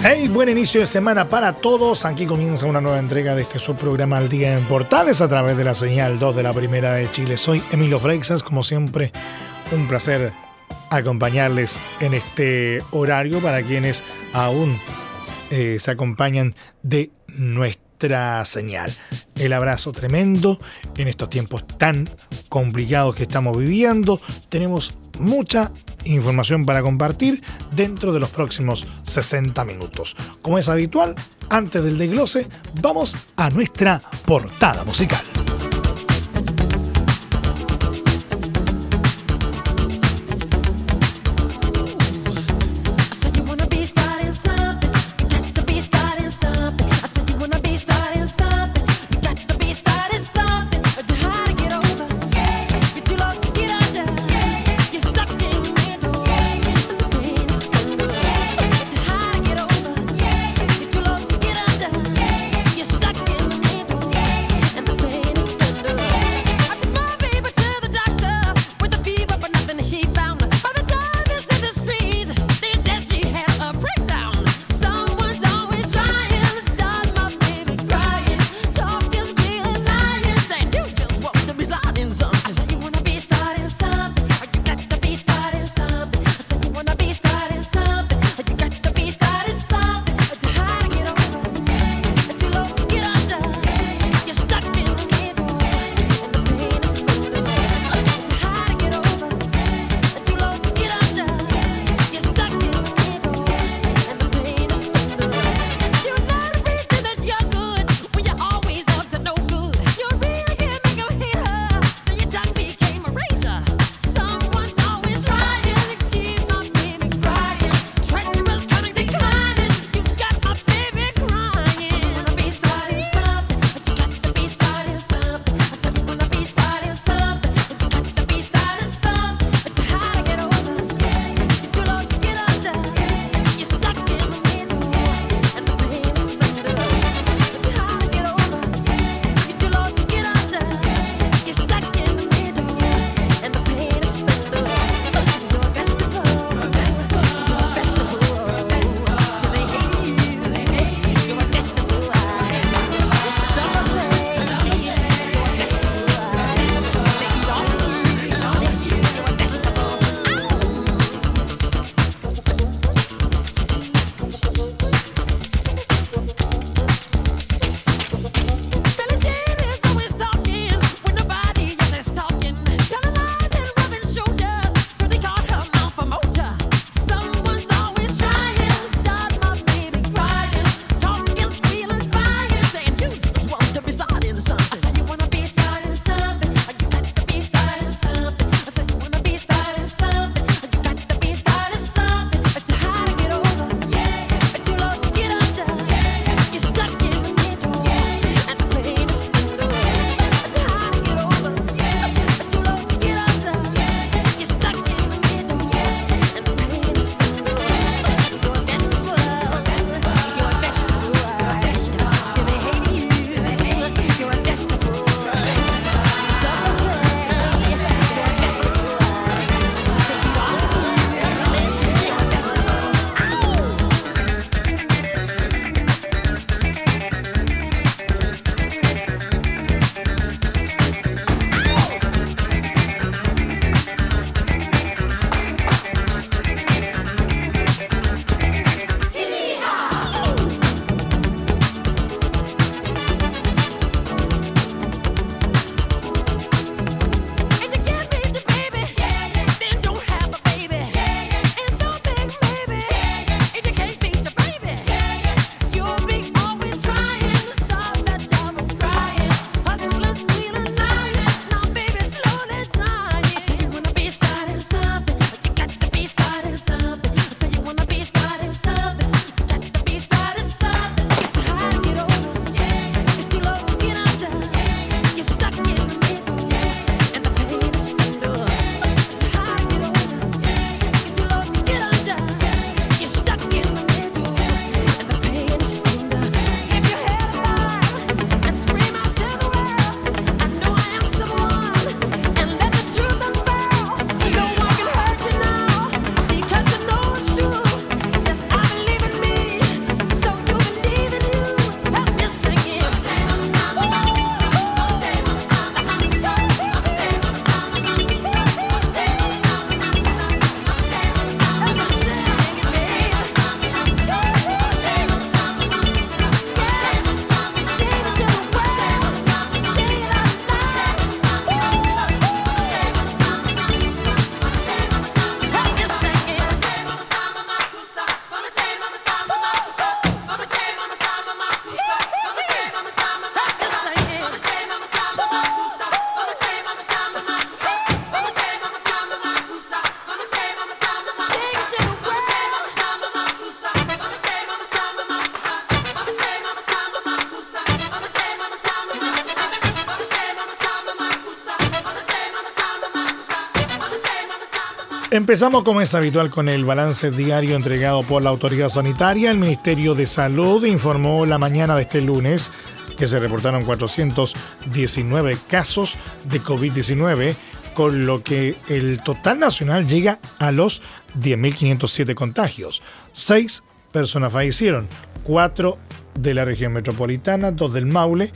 Hey, buen inicio de semana para todos. Aquí comienza una nueva entrega de este subprograma Al Día en Portales a través de la señal 2 de la Primera de Chile. Soy Emilio Freixas, como siempre, un placer acompañarles en este horario para quienes aún eh, se acompañan de nuestra señal. El abrazo tremendo en estos tiempos tan complicados que estamos viviendo. Tenemos mucha información para compartir dentro de los próximos 60 minutos. Como es habitual, antes del desglose, vamos a nuestra portada musical. Empezamos como es habitual con el balance diario entregado por la autoridad sanitaria. El Ministerio de Salud informó la mañana de este lunes que se reportaron 419 casos de COVID-19, con lo que el total nacional llega a los 10.507 contagios. Seis personas fallecieron, cuatro de la región metropolitana, dos del Maule.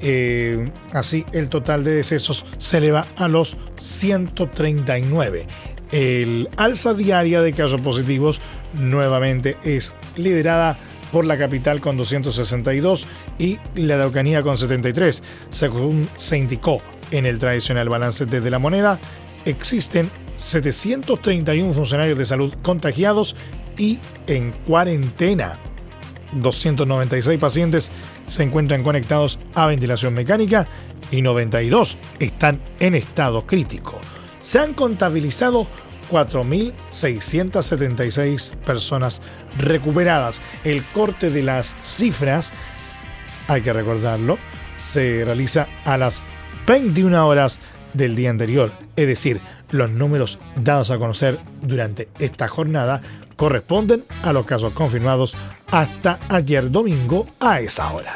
Eh, así, el total de decesos se eleva a los 139. El alza diaria de casos positivos nuevamente es liderada por la capital con 262 y la Araucanía con 73. Según se indicó en el tradicional balance desde la moneda, existen 731 funcionarios de salud contagiados y en cuarentena. 296 pacientes se encuentran conectados a ventilación mecánica y 92 están en estado crítico se han contabilizado 4.676 personas recuperadas. El corte de las cifras, hay que recordarlo, se realiza a las 21 horas del día anterior. Es decir, los números dados a conocer durante esta jornada corresponden a los casos confirmados hasta ayer domingo a esa hora.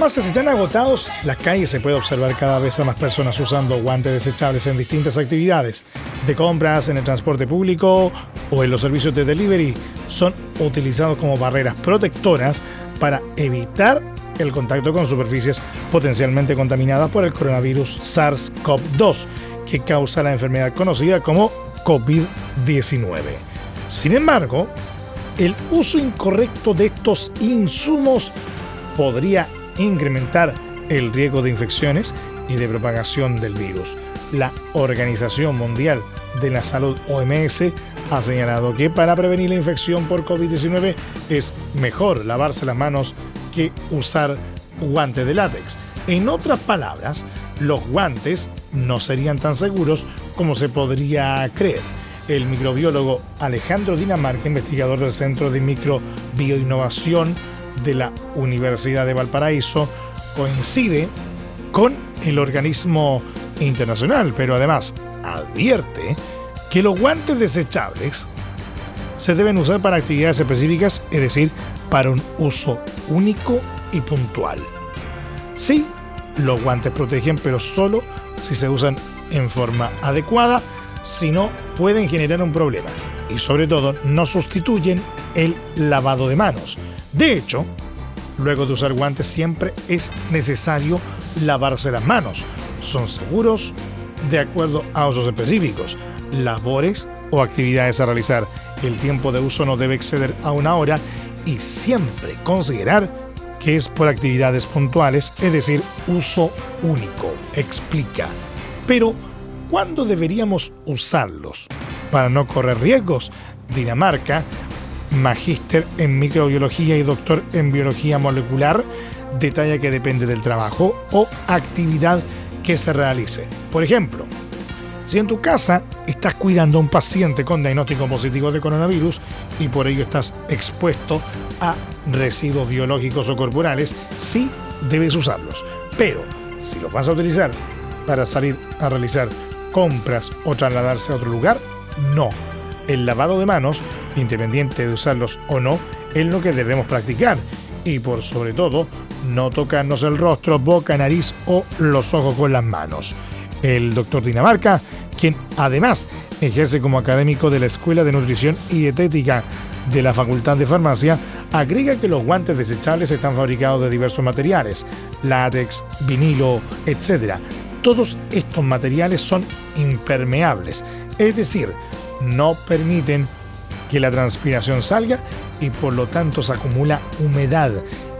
Farmacias están agotados, las calles se puede observar cada vez a más personas usando guantes desechables en distintas actividades de compras, en el transporte público o en los servicios de delivery. Son utilizados como barreras protectoras para evitar el contacto con superficies potencialmente contaminadas por el coronavirus SARS-CoV-2, que causa la enfermedad conocida como COVID-19. Sin embargo, el uso incorrecto de estos insumos podría incrementar el riesgo de infecciones y de propagación del virus. La Organización Mundial de la Salud OMS ha señalado que para prevenir la infección por COVID-19 es mejor lavarse las manos que usar guantes de látex. En otras palabras, los guantes no serían tan seguros como se podría creer. El microbiólogo Alejandro Dinamarca, investigador del Centro de Microbioinnovación de la Universidad de Valparaíso coincide con el organismo internacional, pero además advierte que los guantes desechables se deben usar para actividades específicas, es decir, para un uso único y puntual. Sí, los guantes protegen, pero solo si se usan en forma adecuada, si no pueden generar un problema. Y sobre todo, no sustituyen el lavado de manos. De hecho, luego de usar guantes siempre es necesario lavarse las manos. Son seguros de acuerdo a usos específicos, labores o actividades a realizar. El tiempo de uso no debe exceder a una hora y siempre considerar que es por actividades puntuales, es decir, uso único, explica. Pero, ¿cuándo deberíamos usarlos? Para no correr riesgos, Dinamarca magíster en microbiología y doctor en biología molecular, detalla que depende del trabajo o actividad que se realice. Por ejemplo, si en tu casa estás cuidando a un paciente con diagnóstico positivo de coronavirus y por ello estás expuesto a residuos biológicos o corporales, sí debes usarlos. Pero si los vas a utilizar para salir a realizar compras o trasladarse a otro lugar, no. El lavado de manos independiente de usarlos o no, es lo que debemos practicar. Y por sobre todo, no tocarnos el rostro, boca, nariz o los ojos con las manos. El doctor Dinamarca, quien además ejerce como académico de la Escuela de Nutrición y Dietética de la Facultad de Farmacia, agrega que los guantes desechables están fabricados de diversos materiales, látex, vinilo, etc. Todos estos materiales son impermeables, es decir, no permiten que la transpiración salga y por lo tanto se acumula humedad.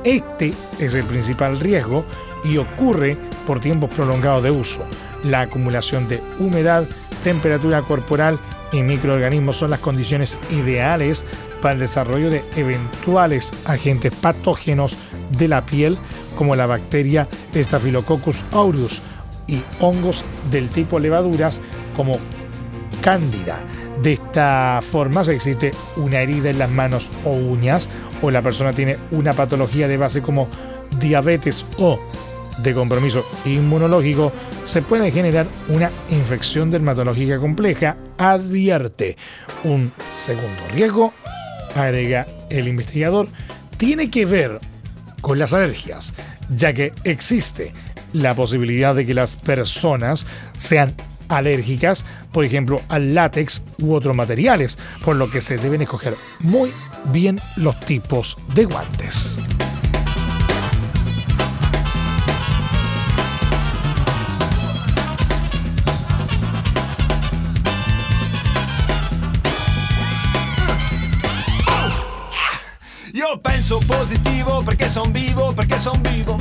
Este es el principal riesgo y ocurre por tiempos prolongados de uso. La acumulación de humedad, temperatura corporal y microorganismos son las condiciones ideales para el desarrollo de eventuales agentes patógenos de la piel como la bacteria Staphylococcus aureus y hongos del tipo levaduras como Cándida. De esta forma, si existe una herida en las manos o uñas, o la persona tiene una patología de base como diabetes o de compromiso inmunológico, se puede generar una infección dermatológica compleja, advierte. Un segundo riesgo, agrega el investigador, tiene que ver con las alergias, ya que existe la posibilidad de que las personas sean alérgicas, por ejemplo, al látex u otros materiales, por lo que se deben escoger muy bien los tipos de guantes. Io penso positivo perché son vivo, perché son vivo.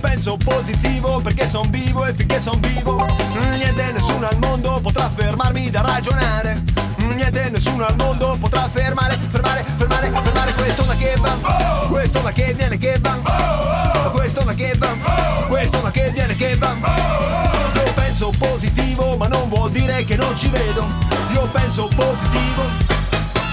Penso positivo perché son vivo e finché son vivo. Niente, nessuno al mondo potrà fermarmi da ragionare. Niente, nessuno al mondo potrà fermare, fermare, fermare, fermare questo ma che va. Questo ma che viene che va. Questo ma che va. Questo ma che viene che va. Io penso positivo ma non vuol dire che non ci vedo. Io penso positivo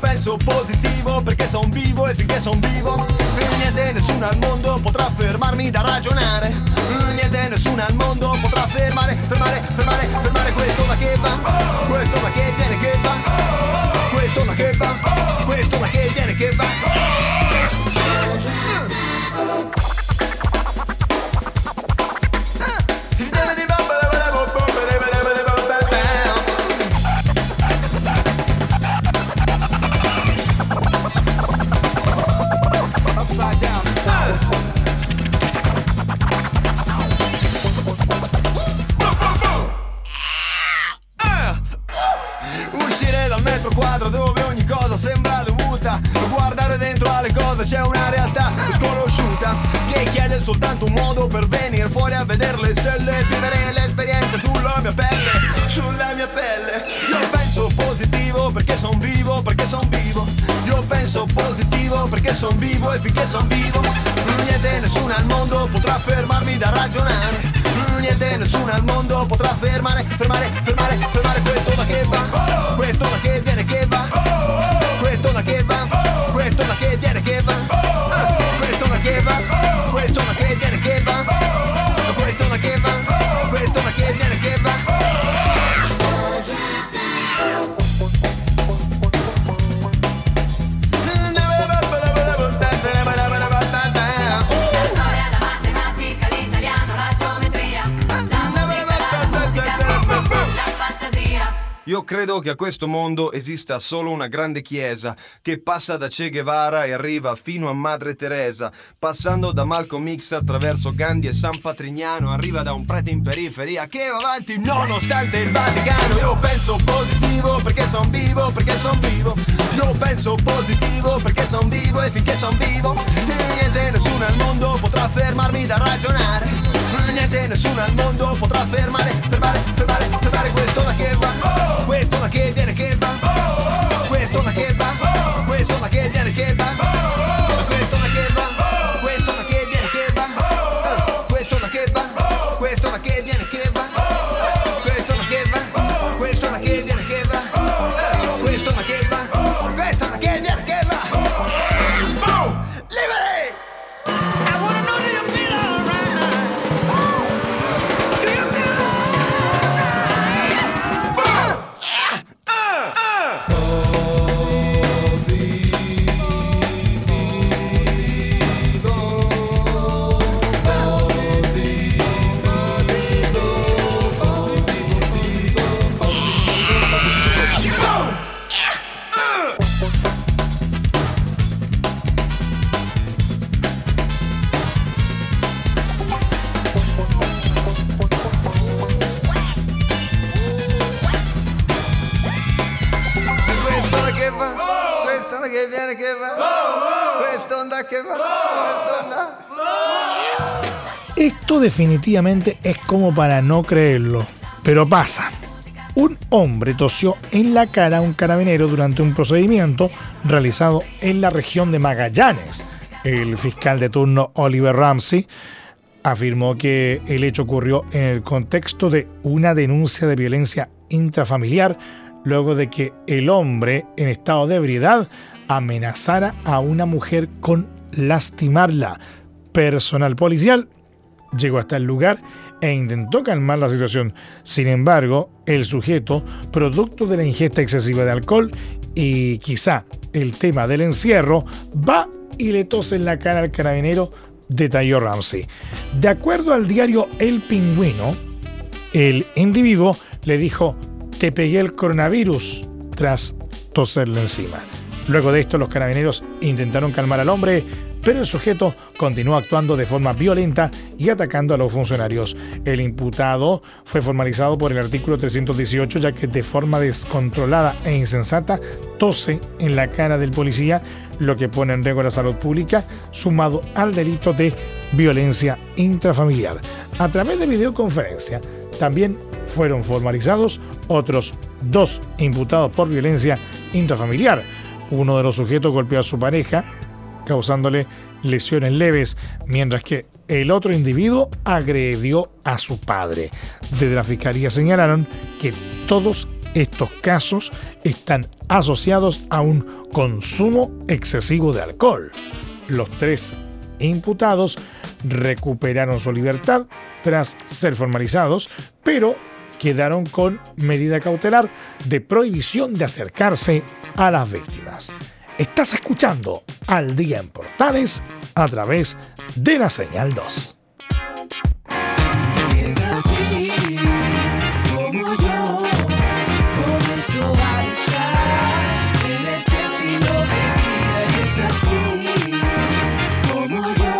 Penso positivo perché son vivo e finché son vivo Niente, nessuno al mondo potrà fermarmi da ragionare. Niente, nessuno al mondo potrà fermare, fermare, fermare, fermare questo ma che va Questo ma che viene che va Questo ma che va Questo ma che viene che va perché son vivo e finché son vivo Niente nessuno al mondo potrà fermarmi da ragionare. Niente nessuno al mondo potrà fermare, fermare, fermare, fermare questo da che va Questo viene che Credo che a questo mondo esista solo una grande chiesa che passa da Che Guevara e arriva fino a Madre Teresa, passando da Malcolm X attraverso Gandhi e San Patrignano, arriva da un prete in periferia che va avanti nonostante il Vaticano. Io penso positivo perché son vivo, perché son vivo. Io penso positivo perché son vivo e finché son vivo, niente nessuno al mondo potrà fermarmi da ragionare. Niente nessuno al mondo potrà fermare, fermare, fermare, fermare questo da che va, questo da che viene che va, definitivamente es como para no creerlo, pero pasa. Un hombre tosió en la cara a un carabinero durante un procedimiento realizado en la región de Magallanes. El fiscal de turno Oliver Ramsey afirmó que el hecho ocurrió en el contexto de una denuncia de violencia intrafamiliar luego de que el hombre en estado de ebriedad amenazara a una mujer con lastimarla. Personal policial llegó hasta el lugar e intentó calmar la situación. Sin embargo, el sujeto, producto de la ingesta excesiva de alcohol y quizá el tema del encierro, va y le tose en la cara al carabinero, detalló Ramsey. De acuerdo al diario El Pingüino, el individuo le dijo, te pegué el coronavirus tras toserle encima. Luego de esto, los carabineros intentaron calmar al hombre, pero el sujeto continuó actuando de forma violenta y atacando a los funcionarios. El imputado fue formalizado por el artículo 318 ya que de forma descontrolada e insensata tose en la cara del policía, lo que pone en riesgo la salud pública, sumado al delito de violencia intrafamiliar. A través de videoconferencia, también fueron formalizados otros dos imputados por violencia intrafamiliar. Uno de los sujetos golpeó a su pareja, causándole lesiones leves, mientras que el otro individuo agredió a su padre. Desde la fiscalía señalaron que todos estos casos están asociados a un consumo excesivo de alcohol. Los tres imputados recuperaron su libertad tras ser formalizados, pero quedaron con medida cautelar de prohibición de acercarse a las víctimas. Estás escuchando al día en Portales a través de la señal 2. Es así como yo comienzo a luchar en este estilo de vida. Y es así como yo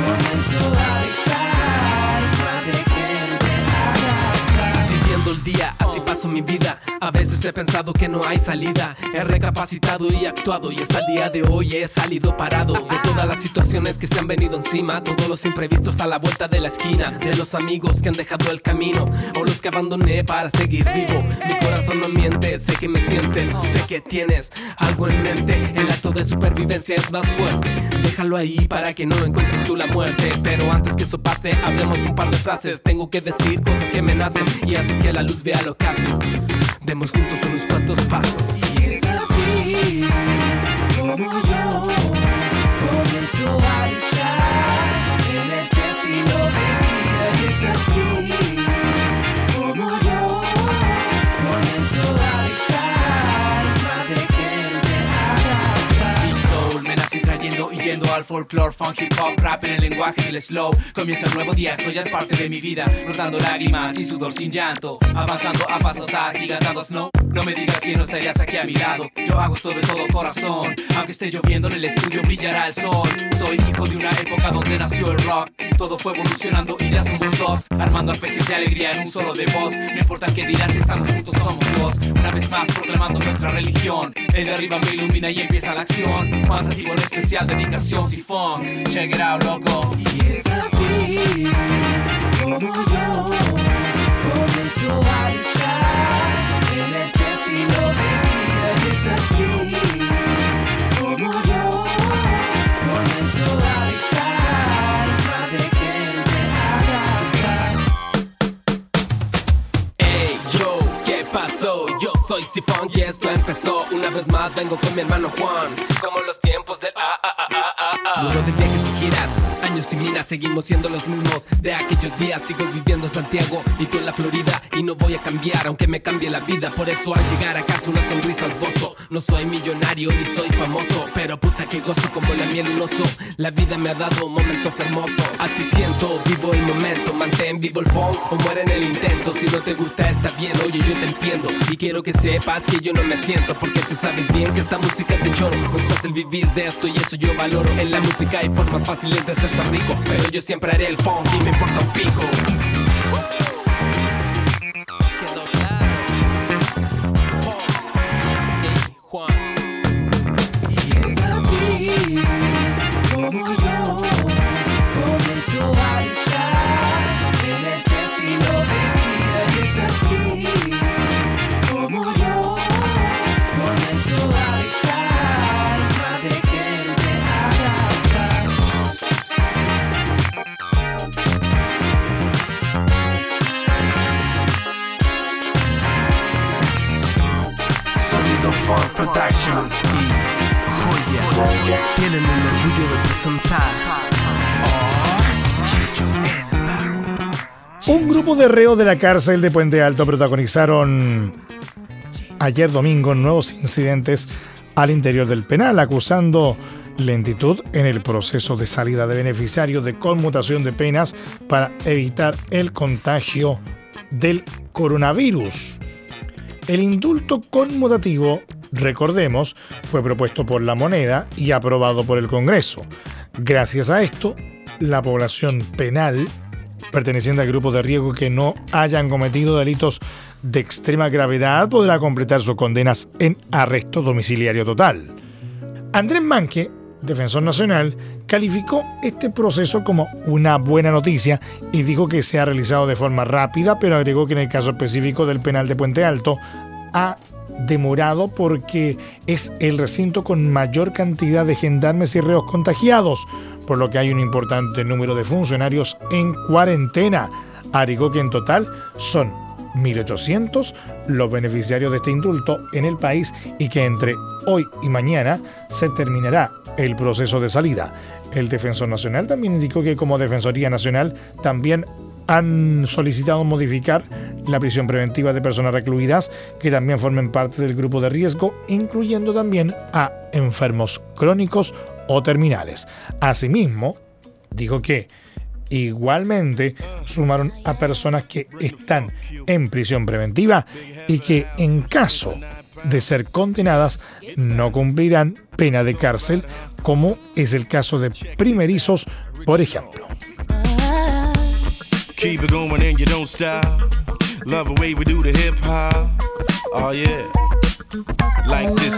comienzo a dejar más de gente haga. viviendo el día, así paso mi vida. A veces he pensado que no hay salida. He recapacitado y actuado y hasta el día de hoy he salido parado de todas las situaciones que se han venido encima, todos los imprevistos a la vuelta de la esquina, de los amigos que han dejado el camino o los que abandoné para seguir vivo. Mi corazón no miente, sé que me sientes, sé que tienes algo en mente. El acto de supervivencia es más fuerte. Déjalo ahí para que no encuentres tú la muerte. Pero antes que eso pase, hablemos un par de frases. Tengo que decir cosas que me nacen y antes que la luz vea el ocaso, demos juntos unos cuantos pasos. Y es así como yo comienzo a yendo al folklore, funk, hip hop, rap en el lenguaje del slow. Comienza un nuevo día, esto ya es parte de mi vida. Rodando lágrimas y sudor sin llanto. Avanzando a pasos agigantados, no. No me digas que no estarías aquí a mi lado. Yo hago esto de todo corazón. Aunque esté lloviendo en el estudio, brillará el sol. Soy hijo de una época donde nació el rock. Todo fue evolucionando y ya somos dos. Armando arpegios de alegría en un solo de voz. No importa qué dirán si estamos juntos, somos dos. Una vez más proclamando nuestra religión. El de arriba me ilumina y empieza la acción. Más activo en especial, dedicación, sifón. Check it out, loco. Y es así como yo comienzo a luchar en este estilo de vida. Y es así soy Sifón y esto empezó. Una vez más vengo con mi hermano Juan. Como los tiempos del ah, ah, ah, ah. Luego de viajes y giras, años y minas, seguimos siendo los mismos. De aquellos días sigo viviendo en Santiago y tú en la Florida. Y no voy a cambiar, aunque me cambie la vida. Por eso al llegar a casa una sonrisa esbozo. No soy millonario ni soy famoso, pero puta que gozo como la miel un oso. La vida me ha dado momentos hermosos. Así siento, vivo el momento. Mantén vivo el phone o muere en el intento. Si no te gusta, está bien, oye, yo te entiendo. Y quiero que sepas que yo no me siento, porque tú sabes bien que esta música es de choro. No es fácil vivir de esto y eso yo valoro. La música hay formas fáciles de hacerse rico, pero yo siempre haré el funk y me importa un pico. Tienen orgullo de presentar Un grupo de reos de la cárcel de Puente Alto protagonizaron ayer domingo nuevos incidentes al interior del penal, acusando lentitud en el proceso de salida de beneficiarios de conmutación de penas para evitar el contagio del coronavirus. El indulto conmutativo, recordemos, fue propuesto por la moneda y aprobado por el Congreso. Gracias a esto, la población penal perteneciente a grupos de riesgo que no hayan cometido delitos de extrema gravedad podrá completar sus condenas en arresto domiciliario total. Andrés Manque, defensor nacional, calificó este proceso como una buena noticia y dijo que se ha realizado de forma rápida, pero agregó que en el caso específico del penal de Puente Alto ha demorado porque es el recinto con mayor cantidad de gendarmes y reos contagiados, por lo que hay un importante número de funcionarios en cuarentena. Agregó que en total son 1.800 los beneficiarios de este indulto en el país y que entre hoy y mañana se terminará el proceso de salida. El defensor nacional también indicó que como Defensoría Nacional también han solicitado modificar la prisión preventiva de personas recluidas que también formen parte del grupo de riesgo, incluyendo también a enfermos crónicos o terminales. Asimismo, dijo que igualmente sumaron a personas que están en prisión preventiva y que en caso de ser condenadas no cumplirán pena de cárcel, como es el caso de primerizos, por ejemplo. Keep it going and you don't stop. Love the way we do the hip hop. Oh yeah. Like this.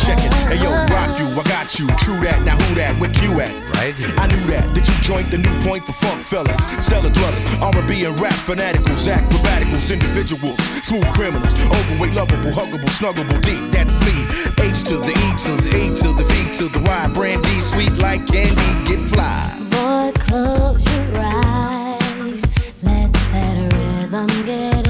Check it. Hey yo, rock you, I got you. True that. Now who that? Where Q at? Right here. I knew that. Did you join the new point for funk fellas? Cellar dwellers, R&B and rap fanaticals, acrobaticals, individuals, smooth criminals, overweight, lovable, huggable, snuggable, deep. That's me. H to the E to the A to the V to the Y. Brandy, sweet like candy, get fly. Boy, close your eyes puedan querer.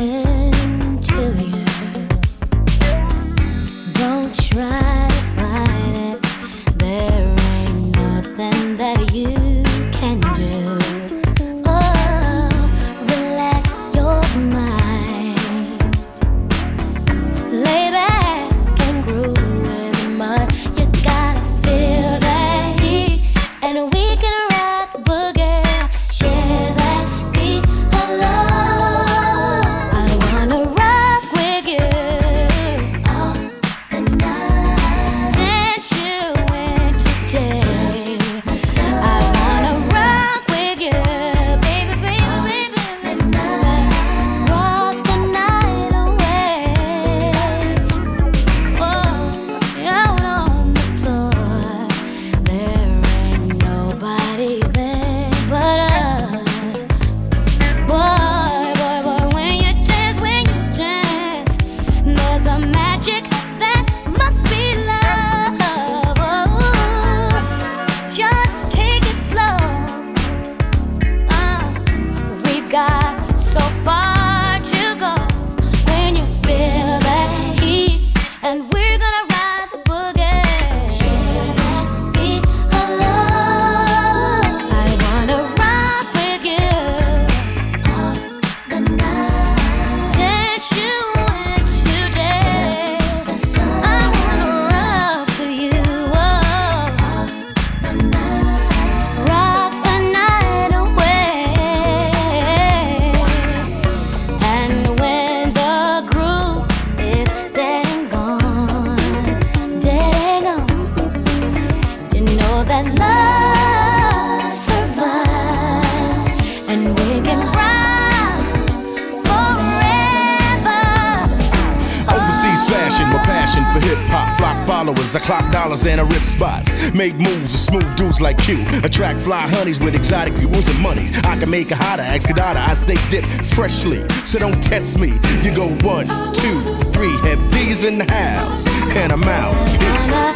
Followers, I clock dollars and I rip spots. Make moves with smooth dudes like you. Attract fly honeys with exotic jewels and monies. I can make a hotter, ask Kadada. I stay dipped freshly, so don't test me. You go one, two, three, have these in the house, and I'm out. Peace.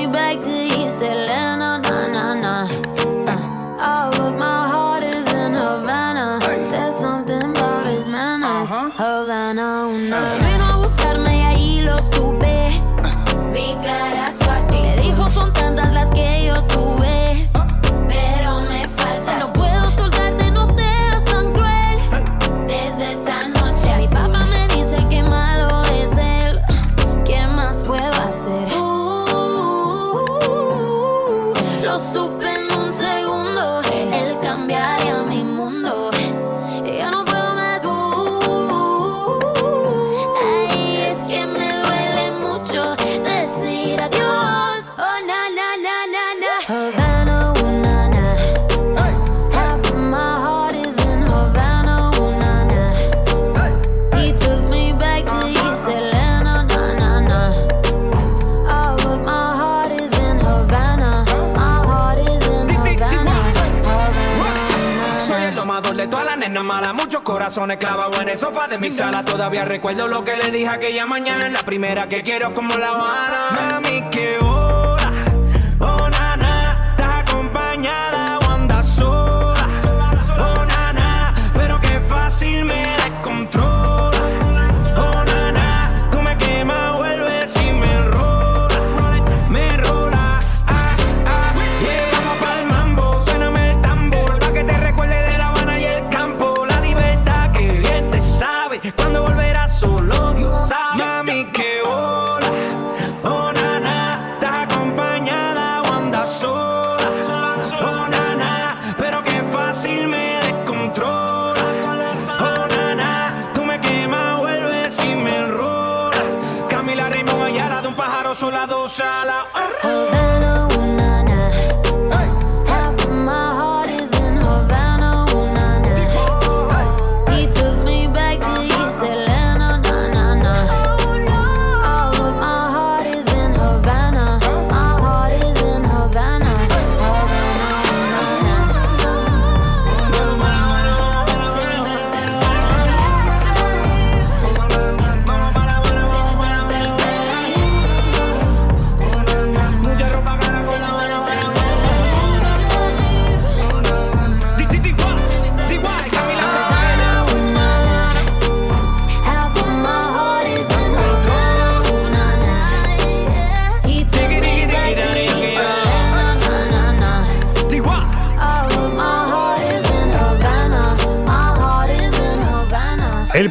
corazones clavados en el sofá de mi sala. Todavía recuerdo lo que le dije aquella mañana. La primera que quiero como la vara. Mami, que hora,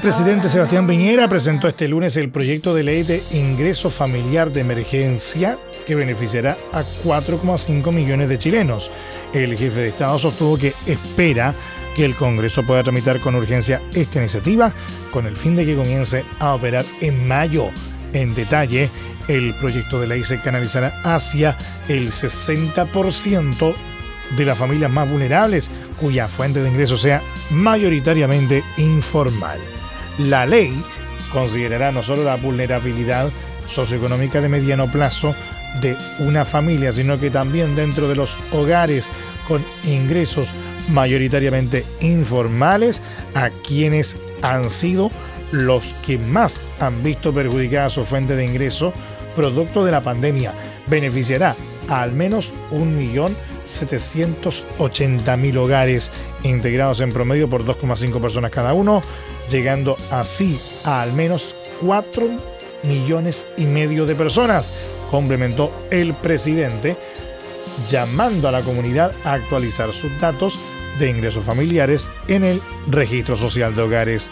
El presidente Sebastián Piñera presentó este lunes el proyecto de ley de ingreso familiar de emergencia que beneficiará a 4,5 millones de chilenos. El jefe de Estado sostuvo que espera que el Congreso pueda tramitar con urgencia esta iniciativa con el fin de que comience a operar en mayo. En detalle, el proyecto de ley se canalizará hacia el 60% de las familias más vulnerables cuya fuente de ingreso sea mayoritariamente informal. La ley considerará no solo la vulnerabilidad socioeconómica de mediano plazo de una familia, sino que también dentro de los hogares con ingresos mayoritariamente informales a quienes han sido los que más han visto perjudicada su fuente de ingreso producto de la pandemia. Beneficiará a al menos 1.780.000 hogares integrados en promedio por 2,5 personas cada uno, llegando así a al menos 4 millones y medio de personas, complementó el presidente, llamando a la comunidad a actualizar sus datos de ingresos familiares en el registro social de hogares.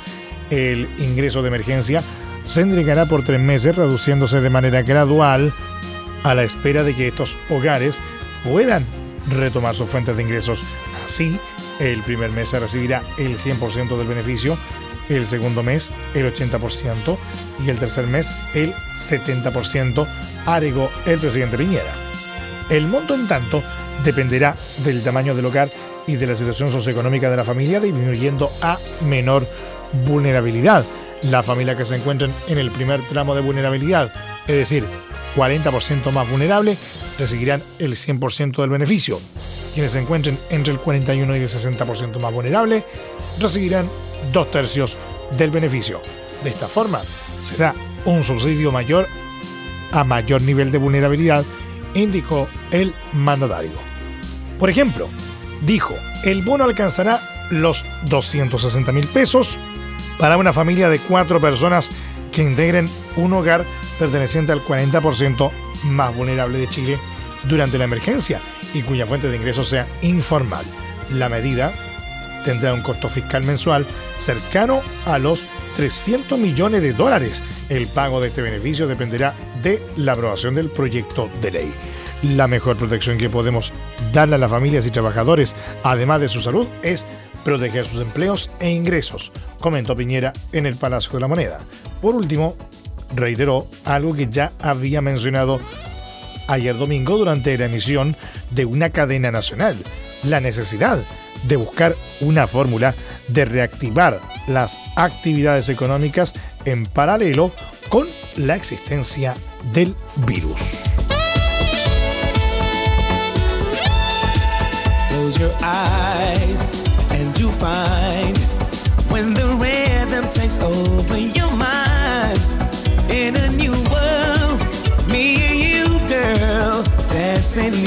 El ingreso de emergencia se entregará por tres meses, reduciéndose de manera gradual a la espera de que estos hogares puedan retomar sus fuentes de ingresos. Así, el primer mes se recibirá el 100% del beneficio, el segundo mes el 80% y el tercer mes el 70%, agregó el presidente Piñera. El monto, en tanto, dependerá del tamaño del hogar y de la situación socioeconómica de la familia, disminuyendo a menor vulnerabilidad. La familia que se encuentren en el primer tramo de vulnerabilidad, es decir, 40% más vulnerable, recibirán el 100% del beneficio. Quienes se encuentren entre el 41 y el 60% más vulnerable, recibirán dos tercios del beneficio. De esta forma, será un subsidio mayor a mayor nivel de vulnerabilidad, indicó el mandatario. Por ejemplo, dijo, el bono alcanzará los 260 mil pesos para una familia de cuatro personas que integren un hogar perteneciente al 40% más vulnerable de Chile durante la emergencia y cuya fuente de ingresos sea informal. La medida tendrá un costo fiscal mensual cercano a los 300 millones de dólares. El pago de este beneficio dependerá de la aprobación del proyecto de ley. La mejor protección que podemos darle a las familias y trabajadores, además de su salud, es proteger sus empleos e ingresos, comentó Piñera en el Palacio de la Moneda. Por último, reiteró algo que ya había mencionado ayer domingo durante la emisión de una cadena nacional, la necesidad de buscar una fórmula de reactivar las actividades económicas en paralelo con la existencia del virus. Close your eyes and you find when the takes over your mind in a new world. Me and you, girl,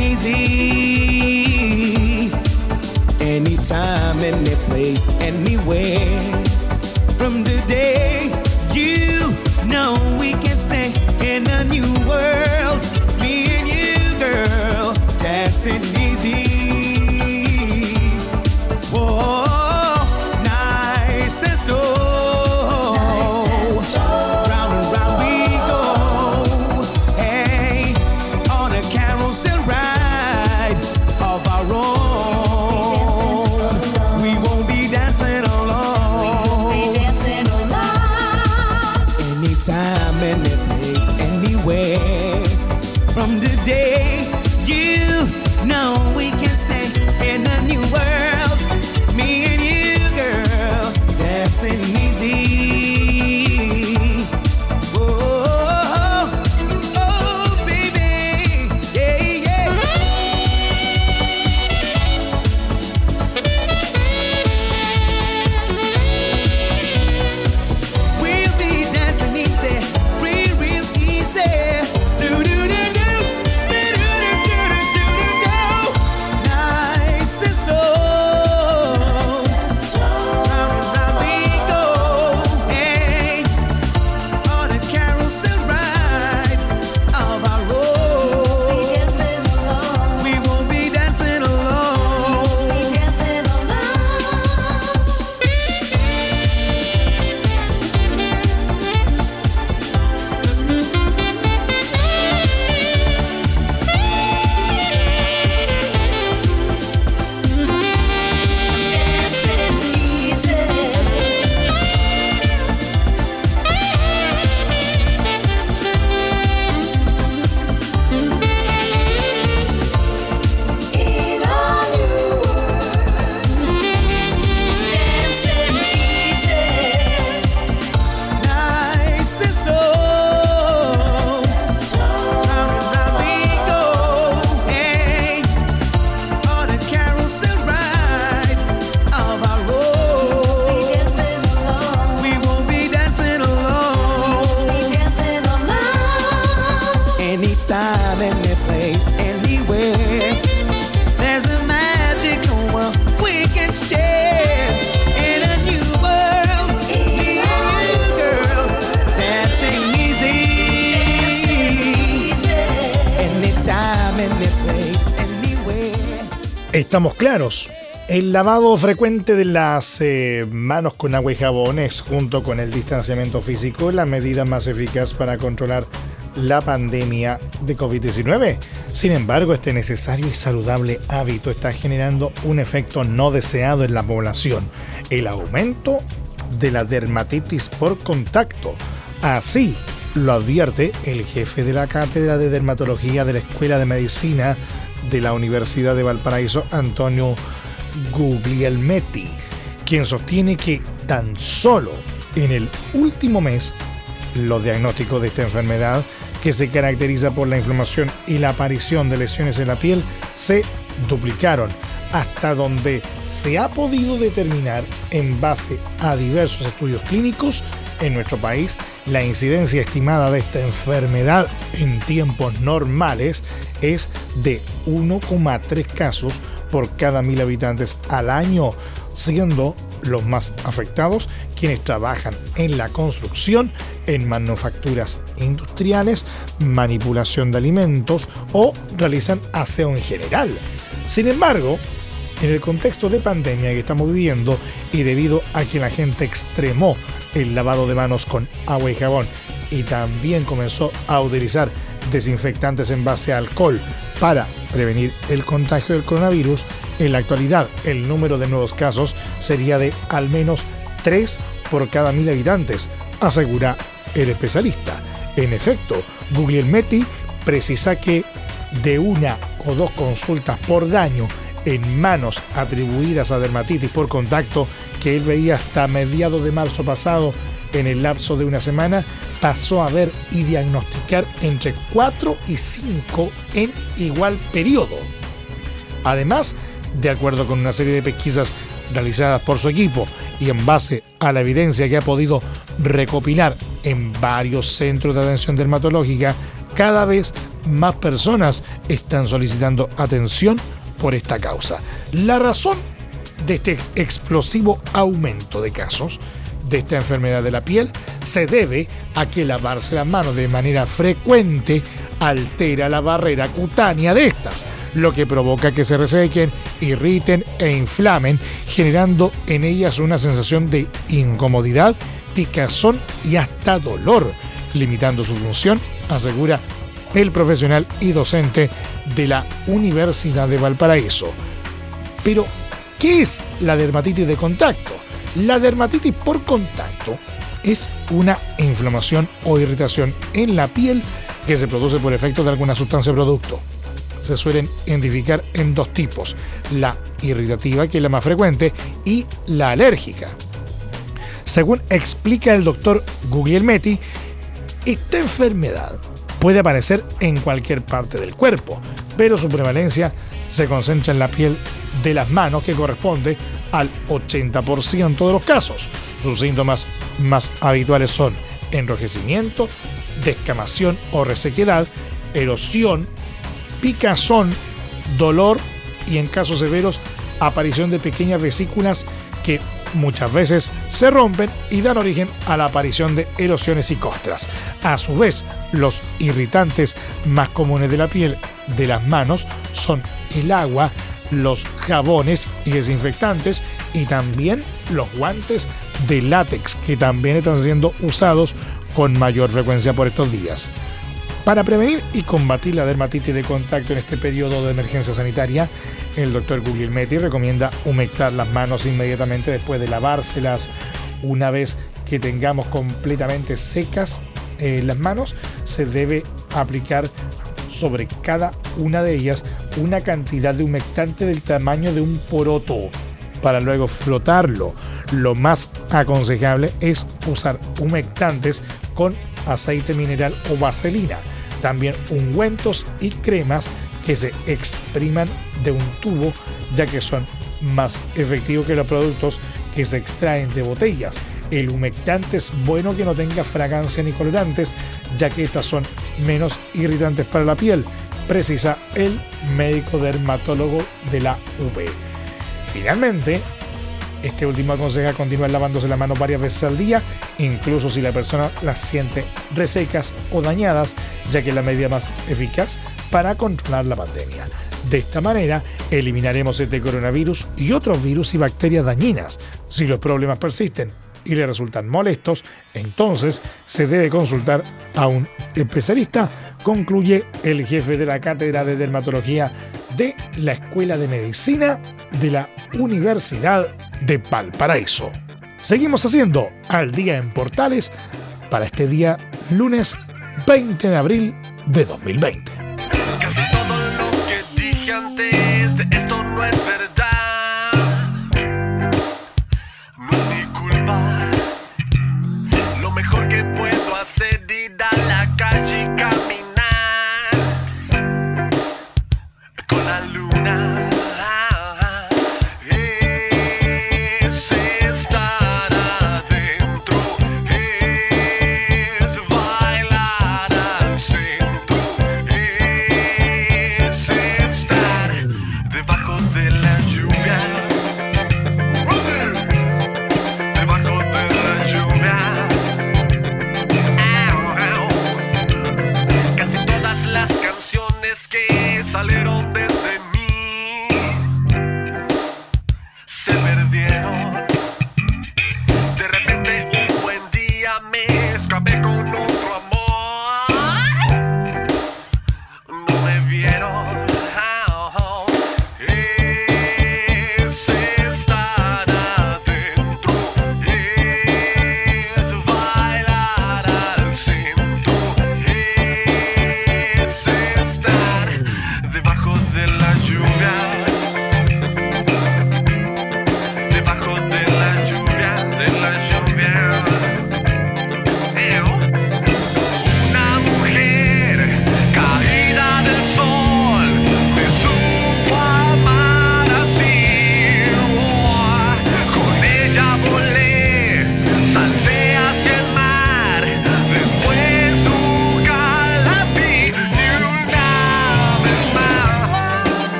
easy. Anytime, anywhere. From today, you know we can stay in a new world. Me and you, girl. Today, you know we can stay in a new world. Me and you, girl, dancing easy. Estamos claros. El lavado frecuente de las eh, manos con agua y jabones, junto con el distanciamiento físico, es la medida más eficaz para controlar la pandemia de COVID-19. Sin embargo, este necesario y saludable hábito está generando un efecto no deseado en la población, el aumento de la dermatitis por contacto. Así lo advierte el jefe de la Cátedra de Dermatología de la Escuela de Medicina de la Universidad de Valparaíso, Antonio Guglielmetti, quien sostiene que tan solo en el último mes los diagnósticos de esta enfermedad, que se caracteriza por la inflamación y la aparición de lesiones en la piel, se duplicaron hasta donde se ha podido determinar en base a diversos estudios clínicos en nuestro país, la incidencia estimada de esta enfermedad en tiempos normales es de 1,3 casos por cada mil habitantes al año, siendo los más afectados quienes trabajan en la construcción, en manufacturas industriales, manipulación de alimentos o realizan aseo en general. Sin embargo, en el contexto de pandemia que estamos viviendo y debido a que la gente extremó el lavado de manos con agua y jabón y también comenzó a utilizar desinfectantes en base a alcohol para prevenir el contagio del coronavirus, en la actualidad el número de nuevos casos sería de al menos 3 por cada mil habitantes, asegura el especialista. En efecto, Guglielmetti precisa que de una o dos consultas por daño en manos atribuidas a dermatitis por contacto que él veía hasta mediados de marzo pasado en el lapso de una semana, pasó a ver y diagnosticar entre 4 y 5 en igual periodo. Además De acuerdo con una serie de pesquisas realizadas por su equipo y en base a la evidencia que ha podido recopilar en varios centros de atención dermatológica, cada vez más personas están solicitando atención por esta causa. La razón de este explosivo aumento de casos de esta enfermedad de la piel se debe a que lavarse las manos de manera frecuente altera la barrera cutánea de estas, lo que provoca que se resequen, irriten e inflamen, generando en ellas una sensación de incomodidad, picazón y hasta dolor, limitando su función, asegura el profesional y docente de la Universidad de Valparaíso. Pero, ¿qué es la dermatitis de contacto? La dermatitis por contacto es una inflamación o irritación en la piel que se produce por efecto de alguna sustancia o producto. Se suelen identificar en dos tipos, la irritativa, que es la más frecuente, y la alérgica. Según explica el doctor Guglielmetti, esta enfermedad puede aparecer en cualquier parte del cuerpo, pero su prevalencia se concentra en la piel de las manos, que corresponde al 80% de los casos. Sus síntomas más habituales son enrojecimiento, descamación o resequedad, erosión, picazón, dolor y en casos severos aparición de pequeñas vesículas que muchas veces se rompen y dan origen a la aparición de erosiones y costras. A su vez, los irritantes más comunes de la piel de las manos son el agua, los jabones y desinfectantes y también los guantes de látex que también están siendo usados con mayor frecuencia por estos días. Para prevenir y combatir la dermatitis de contacto en este periodo de emergencia sanitaria, el doctor Guglielmetti recomienda humectar las manos inmediatamente después de lavárselas. Una vez que tengamos completamente secas eh, las manos, se debe aplicar sobre cada una de ellas una cantidad de humectante del tamaño de un poroto para luego flotarlo. Lo más aconsejable es usar humectantes con aceite mineral o vaselina. También ungüentos y cremas que se expriman de un tubo ya que son más efectivos que los productos que se extraen de botellas. El humectante es bueno que no tenga fragancia ni colorantes, ya que estas son menos irritantes para la piel, precisa el médico dermatólogo de la UB. Finalmente, este último aconseja continuar lavándose la mano varias veces al día, incluso si la persona las siente resecas o dañadas, ya que es la medida más eficaz para controlar la pandemia. De esta manera, eliminaremos este coronavirus y otros virus y bacterias dañinas. Si los problemas persisten y le resultan molestos, entonces se debe consultar a un especialista, concluye el jefe de la cátedra de dermatología de la Escuela de Medicina de la Universidad de Valparaíso. Seguimos haciendo al día en Portales para este día lunes 20 de abril de 2020.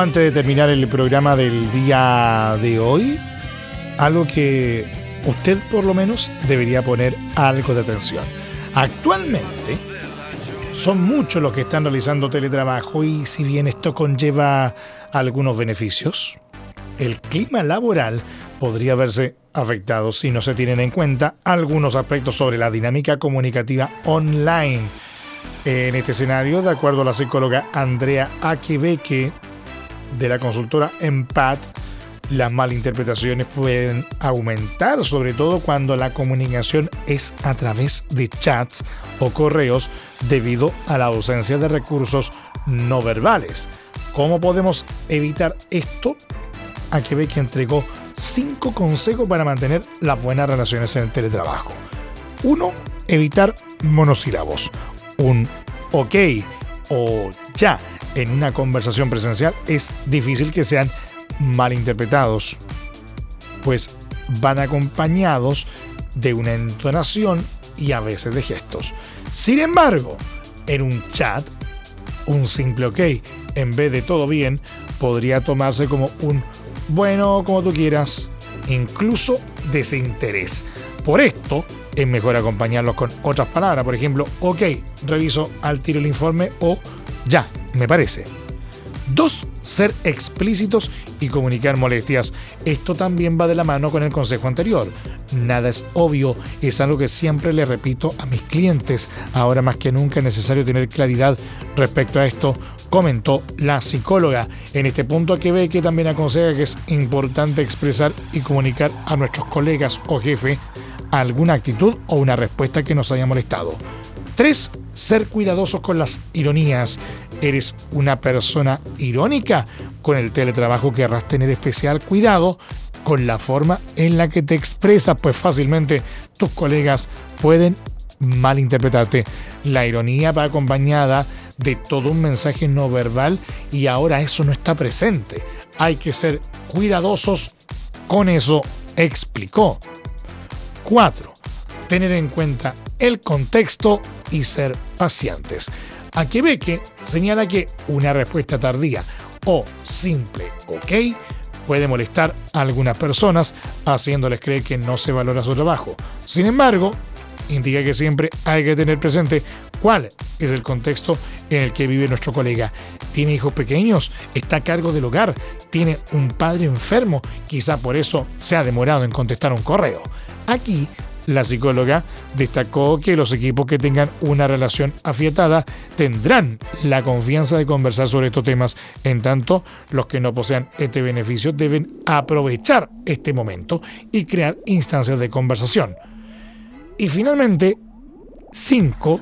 Antes de terminar el programa del día de hoy, algo que usted por lo menos debería poner algo de atención. Actualmente son muchos los que están realizando teletrabajo y si bien esto conlleva algunos beneficios, el clima laboral podría verse afectado si no se tienen en cuenta algunos aspectos sobre la dinámica comunicativa online. En este escenario, de acuerdo a la psicóloga Andrea Aquebeque de la consultora Empat, las malinterpretaciones pueden aumentar, sobre todo cuando la comunicación es a través de chats o correos debido a la ausencia de recursos no verbales. ¿Cómo podemos evitar esto? Aquebeque entregó cinco consejos para mantener las buenas relaciones en el teletrabajo. 1. Evitar monosílabos. Un ok o ya en una conversación presencial es difícil que sean malinterpretados, pues van acompañados de una entonación y a veces de gestos. Sin embargo, en un chat, un simple ok en vez de todo bien podría tomarse como un bueno, como tú quieras, incluso desinterés. Por esto, es mejor acompañarlos con otras palabras, por ejemplo, ok, reviso al tiro el informe o ya, me parece. Dos, ser explícitos y comunicar molestias. Esto también va de la mano con el consejo anterior. Nada es obvio, es algo que siempre le repito a mis clientes. Ahora más que nunca es necesario tener claridad respecto a esto, comentó la psicóloga. En este punto que ve que también aconseja que es importante expresar y comunicar a nuestros colegas o jefe alguna actitud o una respuesta que nos haya molestado. 3. Ser cuidadosos con las ironías. ¿Eres una persona irónica? Con el teletrabajo querrás tener especial cuidado con la forma en la que te expresas, pues fácilmente tus colegas pueden malinterpretarte. La ironía va acompañada de todo un mensaje no verbal y ahora eso no está presente. Hay que ser cuidadosos con eso, explicó. 4. Tener en cuenta el contexto y ser pacientes. Aquebeque señala que una respuesta tardía o simple ok puede molestar a algunas personas, haciéndoles creer que no se valora su trabajo. Sin embargo, indica que siempre hay que tener presente cuál es el contexto en el que vive nuestro colega. ¿Tiene hijos pequeños? ¿Está a cargo del hogar? ¿Tiene un padre enfermo? Quizá por eso se ha demorado en contestar un correo. Aquí la psicóloga destacó que los equipos que tengan una relación afietada tendrán la confianza de conversar sobre estos temas, en tanto los que no posean este beneficio deben aprovechar este momento y crear instancias de conversación. Y finalmente, 5.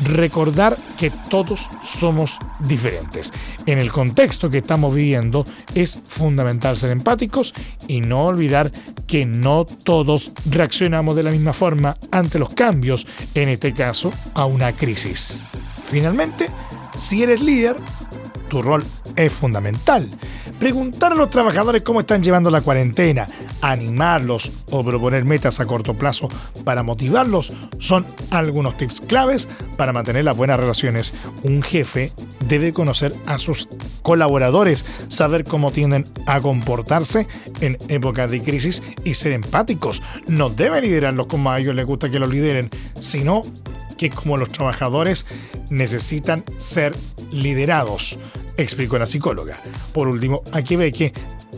Recordar que todos somos diferentes. En el contexto que estamos viviendo es fundamental ser empáticos y no olvidar que no todos reaccionamos de la misma forma ante los cambios, en este caso a una crisis. Finalmente, si eres líder, tu rol es fundamental. Preguntar a los trabajadores cómo están llevando la cuarentena, animarlos o proponer metas a corto plazo para motivarlos son algunos tips claves para mantener las buenas relaciones. Un jefe debe conocer a sus colaboradores, saber cómo tienden a comportarse en épocas de crisis y ser empáticos. No debe liderarlos como a ellos les gusta que los lideren, sino que como los trabajadores necesitan ser liderados, explicó la psicóloga. Por último, Aquebeque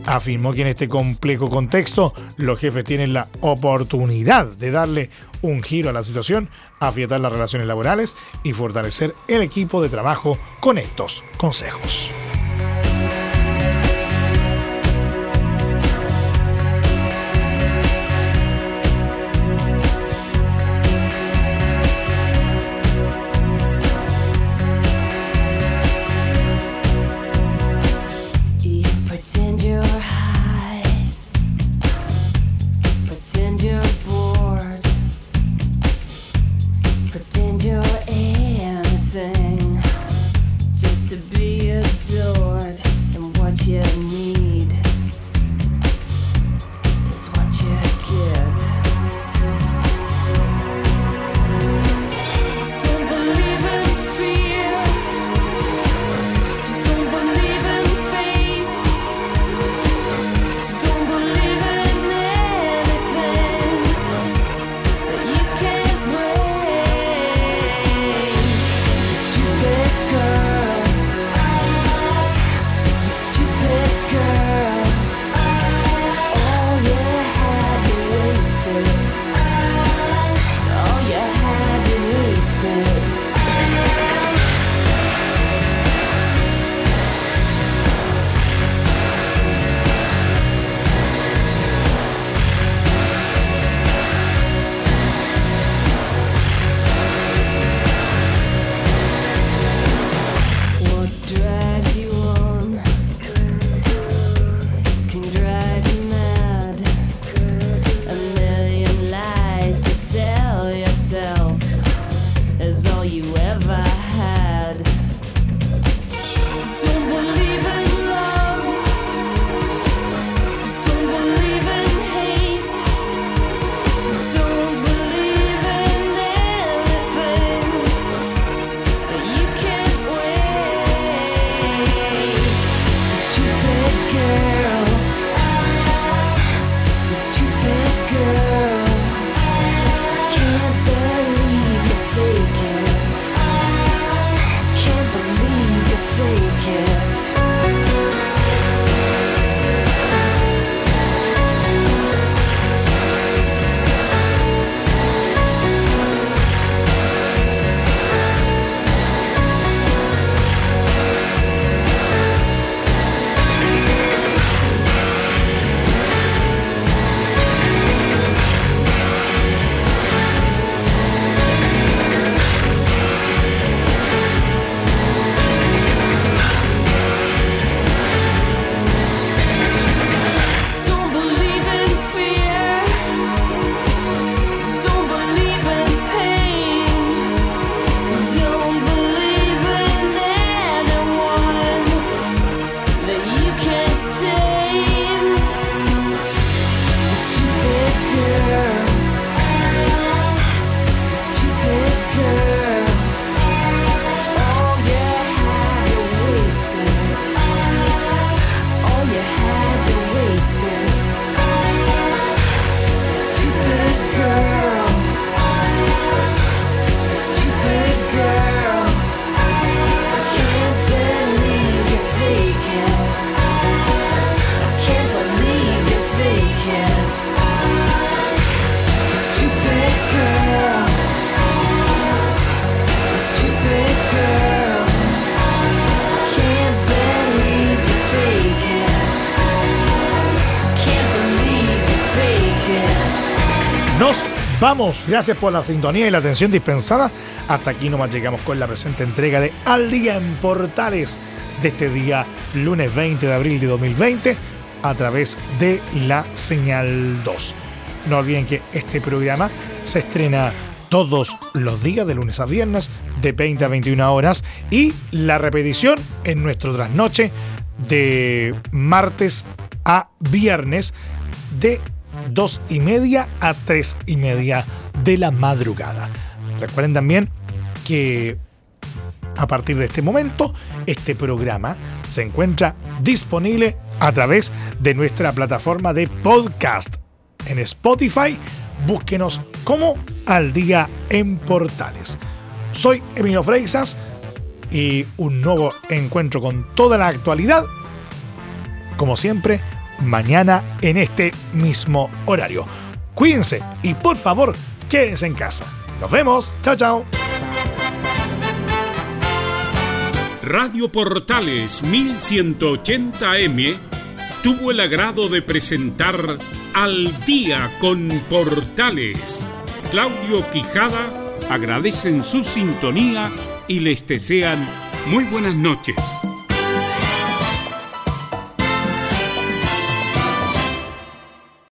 afirmó que en este complejo contexto los jefes tienen la oportunidad de darle un giro a la situación, afiatar las relaciones laborales y fortalecer el equipo de trabajo con estos consejos. Vamos. Gracias por la sintonía y la atención dispensada. Hasta aquí nomás llegamos con la presente entrega de Al Día en Portales de este día, lunes 20 de abril de 2020, a través de la señal 2. No olviden que este programa se estrena todos los días, de lunes a viernes, de 20 a 21 horas, y la repetición en nuestro trasnoche de martes a viernes, de 2 y media a 3 y media de la madrugada. Recuerden también que a partir de este momento, este programa se encuentra disponible a través de nuestra plataforma de podcast en Spotify. Búsquenos como Al Día en Portales. Soy Emilio Freixas y un nuevo encuentro con toda la actualidad, como siempre, mañana en este mismo horario. Cuídense y por favor, quédense en casa. Nos vemos. Chao, chao. Radio Portales 1180M tuvo el agrado de presentar Al Día con Portales. Claudio Quijada agradecen su sintonía y les desean muy buenas noches.